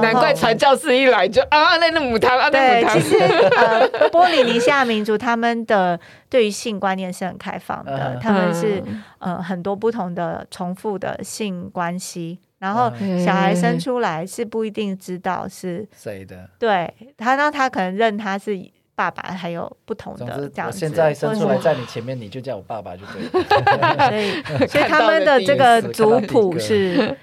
难怪传教士一来就啊，那那母汤啊，对，其实呃，波利尼西亚民族他们的对于性观念是很开放的，他们是呃很多不同的重复的性关系，然后小孩生出来是不一定知道是谁的，对他，那他可能认他是。爸爸还有不同的这样子，现在生出来在你前面，你就叫我爸爸就对了。所以，所以他们的这个族谱是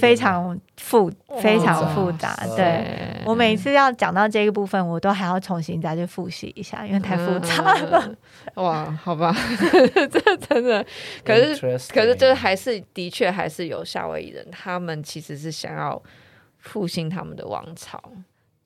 非常复非常复杂。对，我每次要讲到这个部分，我都还要重新再去复习一下，因为太复杂了。哇，好吧，这真的，可是可是就是还是的确还是有夏威夷人，他们其实是想要复兴他们的王朝。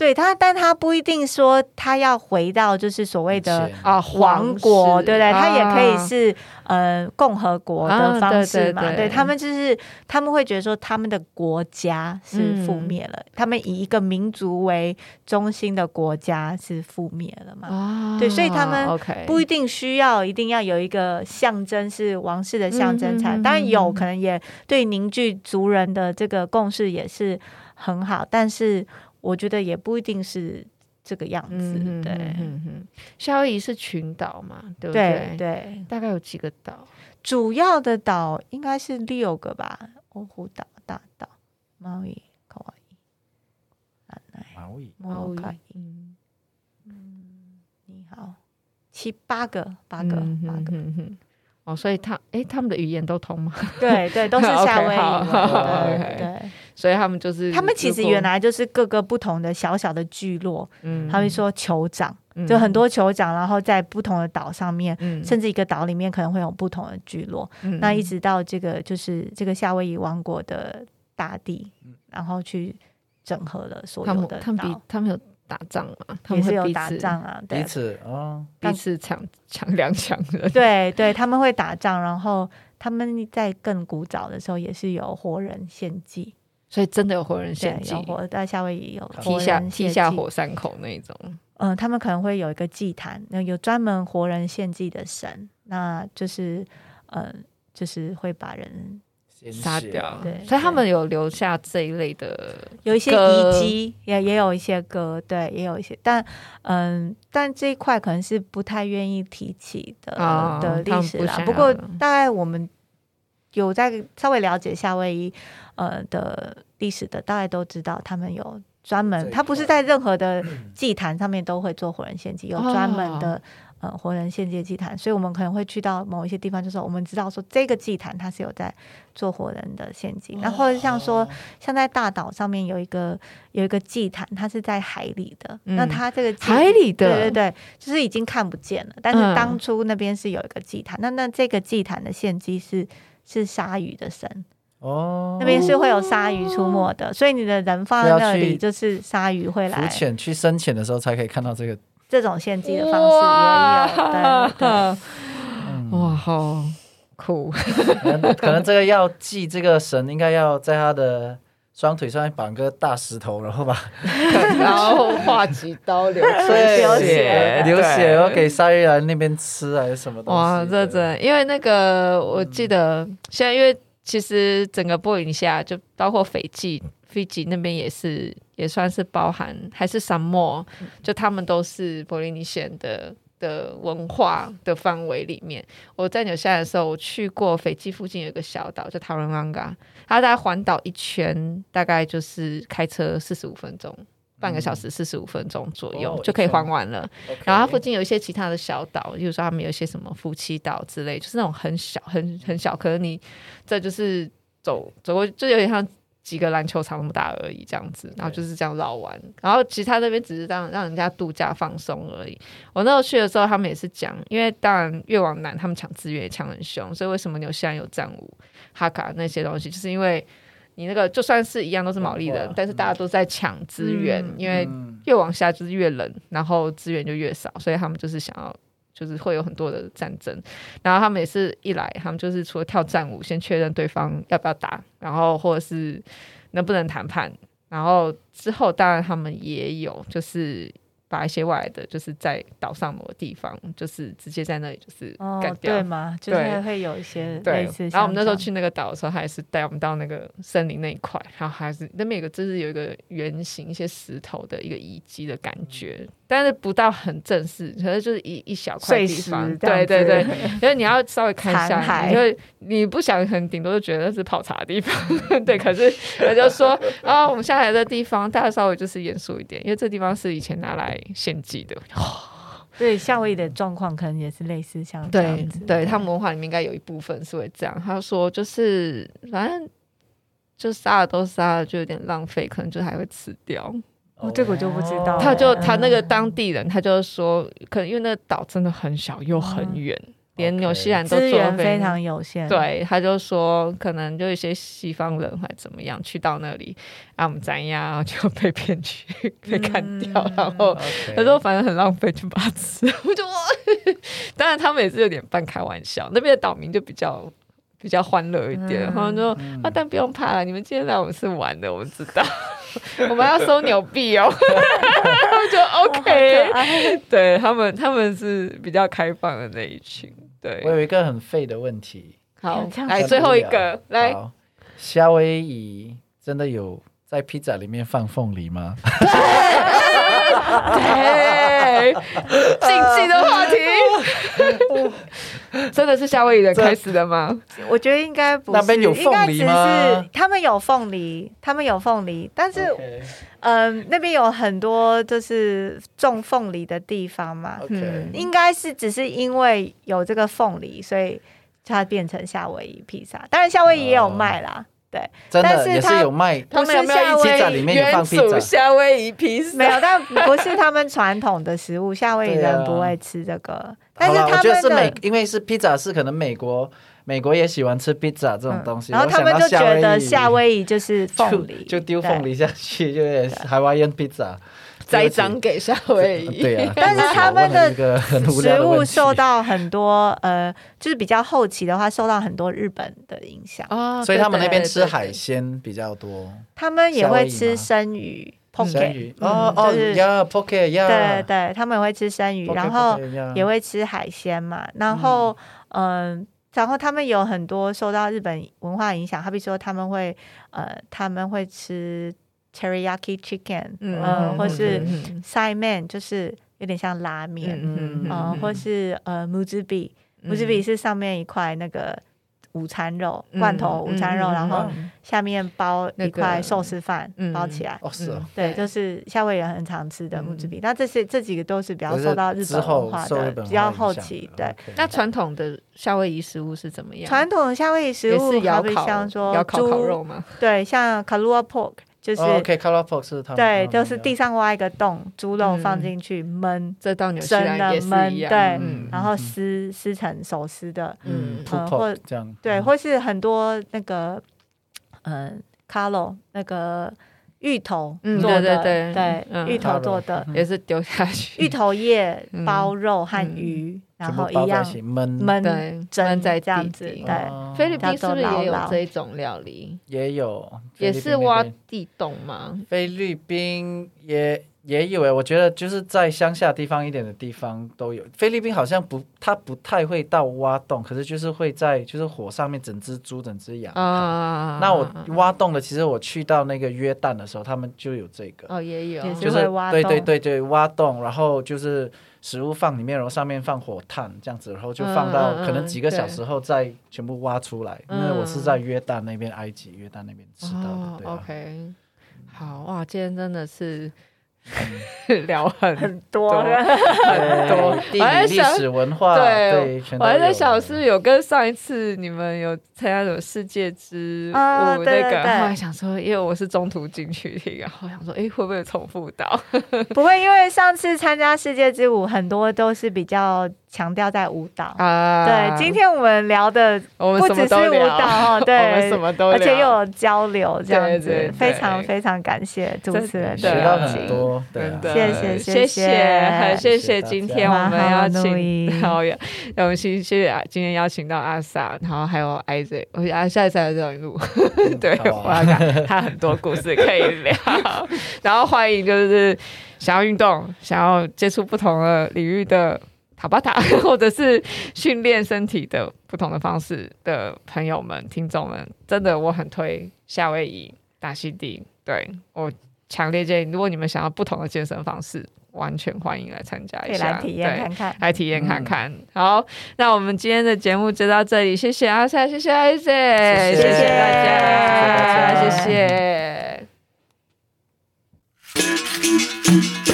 对他，但他不一定说他要回到就是所谓的啊王国，对不对？他也可以是呃共和国的方式嘛。对他们就是他们会觉得说他们的国家是覆灭了，他们以一个民族为中心的国家是覆灭了嘛。对，所以他们不一定需要一定要有一个象征是王室的象征才，当然有可能也对凝聚族人的这个共识也是很好，但是。我觉得也不一定是这个样子，嗯、对。嗯嗯，夏威夷是群岛嘛，对不对？对，对大概有几个岛？主要的岛应该是六个吧，欧胡岛、大岛、毛伊、卡哇伊、兰奈、毛伊、毛卡伊。嗯嗯，你好，七八个，八个，嗯、八个。哦，所以他哎，他们的语言都通吗？对对，都是夏威夷。对，所以他们就是他们其实原来就是各个不同的小小的聚落。嗯，他们说酋长，就很多酋长，然后在不同的岛上面，甚至一个岛里面可能会有不同的聚落。那一直到这个就是这个夏威夷王国的大地，然后去整合了所有的岛。他们比他们有。打仗嘛，他们是有打仗啊，对，彼此哦，彼此抢抢粮抢的，对对，他们会打仗，然后他们在更古早的时候也是有活人献祭，所以真的有活人献祭，有活在夏威夷有踢下踢下火山口那种，嗯，他们可能会有一个祭坛，那有专门活人献祭的神，那就是嗯，就是会把人。杀掉，对，所以他们有留下这一类的，有一些遗迹，也也有一些歌，对，也有一些，但嗯，但这一块可能是不太愿意提起的、哦、的历史啦。不，不过大概我们有在稍微了解夏威夷呃的历史的，大概都知道他们有专门，他不是在任何的 祭坛上面都会做活人献祭，有专门的。哦呃，活人献祭祭坛，所以我们可能会去到某一些地方，就是我们知道说这个祭坛它是有在做活人的献祭，然后或者像说像在大岛上面有一个有一个祭坛，它是在海里的，嗯、那它这个海里的，对对对，就是已经看不见了，但是当初那边是有一个祭坛，嗯、那那这个祭坛的献祭是是鲨鱼的神哦，那边是会有鲨鱼出没的，所以你的人放在那里，就是鲨鱼会来浮潜去深潜的时候才可以看到这个。这种献祭的方式也有，对对，哇，好酷！可能可能这个要祭这个神，应该要在他的双腿上面绑个大石头，然后把 然后划几刀 流血，流血，然后给鲨鱼来那边吃还是什么东西？哇，这真因为那个我记得现在，因为其实整个波影下就包括斐济。斐济那边也是，也算是包含，还是沙漠，就他们都是波利尼西亚的的文化的范围里面。我在纽西兰的时候，我去过斐济附近有一个小岛叫塔伦安嘎，它大概环岛一圈大概就是开车四十五分钟，半个小时四十五分钟左右就可以环完了。然后它附近有一些其他的小岛，比如说他们有一些什么夫妻岛之类，就是那种很小很很小，可能你这就是走走过就有点像。几个篮球场那么大而已，这样子，然后就是这样绕完，然后其他那边只是让让人家度假放松而已。我那时候去的时候，他们也是讲，因为当然越往南，他们抢资源也抢很凶，所以为什么纽西兰有战舞、哈卡那些东西，就是因为你那个就算是一样都是毛利人，但是大家都在抢资源，因为越往下就是越冷，然后资源就越少，所以他们就是想要。就是会有很多的战争，然后他们也是一来，他们就是除了跳战舞，先确认对方要不要打，然后或者是能不能谈判，然后之后当然他们也有就是把一些外来的，就是在岛上某个地方，就是直接在那里就是干掉，哦、对吗？就是会有一些类似。然后我们那时候去那个岛的时候，还是带我们到那个森林那一块，然后还是那边有个就是有一个圆形一些石头的一个遗迹的感觉，嗯、但是不到很正式，可是就是一一小块地方。对对对，因为你要稍微看一下，因为你不想很顶多就觉得是泡茶的地方。对，可是他就说啊，我们下来的地方，大家稍微就是严肃一点，因为这地方是以前拿来。献祭的，对夏威夷的状况可能也是类似像这样子，对，对他们文化里面应该有一部分是会这样。他说就是反正就杀了都杀了，就有点浪费，可能就还会吃掉。哦，这个我就不知道。他就他那个当地人，他就说，可能因为那个岛真的很小又很远。嗯连纽西兰都资源非常有限，对，他就说可能就一些西方人还怎么样去到那里，啊，我们咱呀就被骗去 被干掉，嗯、然后他说反正很浪费，就把它吃。我就哇，当然他们也是有点半开玩笑，那边的岛民就比较比较欢乐一点，然后说啊，但不用怕了，你们今天来我们是玩的，我们知道，我们要收牛币哦，就 OK，对他们他们是比较开放的那一群。对，我有一个很废的问题。好，来最后一个，来，夏威夷真的有在披萨里面放凤梨吗？对，禁忌的话题，真的是夏威夷人开始的吗？我觉得应该不是，那边有凤梨吗？他们有凤梨，他们有凤梨，但是。嗯，那边有很多就是种凤梨的地方嘛，Okay. 应该是只是因为有这个凤梨，所以它变成夏威夷披萨。当然，夏威夷也有卖啦，对，但是也是有卖。他们有没有一起在里面有放披萨？夏威夷披萨没有，但不是他们传统的食物，夏威夷人不会吃这个。但是他们我觉得是美，因为是披萨是可能美国。美国也喜欢吃披萨这种东西，然后他们就觉得夏威夷就是凤梨，就丢凤梨下去，就有点海外宴披萨，栽赃给夏威夷。对啊，但是他们的食物受到很多呃，就是比较后期的话，受到很多日本的影响。哦，所以他们那边吃海鲜比较多。他们也会吃生鱼，poke，哦哦呀，poke 呀，对对，他们也会吃生鱼，然后也会吃海鲜嘛，然后嗯。然后他们有很多受到日本文化影响，好比说他们会呃他们会吃 teriyaki chicken，嗯，呃、或是 man，就是有点像拉面，嗯嗯、呃，或是呃 muzubi，muzubi 是上面一块那个。午餐肉罐头午餐肉，然后下面包一块寿司饭包起来。哦，是哦。对，就是夏威夷人很常吃的木制品。那这些这几个都是比较受到日本文化的，比较后期。对。那传统的夏威夷食物是怎么样？传统的夏威夷食物是窑烤，窑烤烤肉吗？对，像 Kalua Pork。就是 OK，对，就是地上挖一个洞，猪肉放进去焖，这到纽西兰也是一样，对，然后撕撕成手撕的，嗯，或这样，对，或是很多那个，嗯 c a l o 那个芋头做的，对对，芋头做的也是丢下去，芋头叶包肉和鱼。然后一样焖焖对蒸在这样子，对。菲律宾是不是也有这一种料理？也有，也是挖地洞吗？菲律宾也也有诶，我觉得就是在乡下地方一点的地方都有。菲律宾好像不，他不太会到挖洞，可是就是会在就是火上面整只猪、整只羊。啊，那我挖洞的，其实我去到那个约旦的时候，他们就有这个。哦，也有，就是挖对对对对，挖洞，然后就是。食物放里面，然后上面放火炭，这样子，然后就放到可能几个小时后再全部挖出来。因为我是在约旦那边，埃及约旦那边吃到的。对，OK，好哇，今天真的是 聊很很多 很多地理历史文化。对，我还在想是不是有跟上一次你们有参加什么世界之舞那个，后来想说，因为我是中途进去的，然后想说，哎，会不会重复到？不会，因为上次参加世界之舞很多都是比较强调在舞蹈。啊。对，今天我们聊的不只是舞蹈哦，对，而且又有交流这样子，非常非常感谢主持人，学到很多，谢谢谢谢，很谢谢今天我们邀请，然后我们谢谢今天邀请到阿 Sa，然后还有 Isaac，我阿下一次来这里录，对，我要讲他很多故事可以聊，然后欢迎就是。想要运动，想要接触不同的领域的塔巴塔或者是训练身体的不同的方式的朋友们听众们真的我很推夏威夷大溪地对我强烈建议如果你们想要不同的健身方式完全欢迎来参加一下来体验看看。来体验看看。好那我们今天的节目就到这里谢谢阿塞谢谢艾姐谢谢大家。谢谢。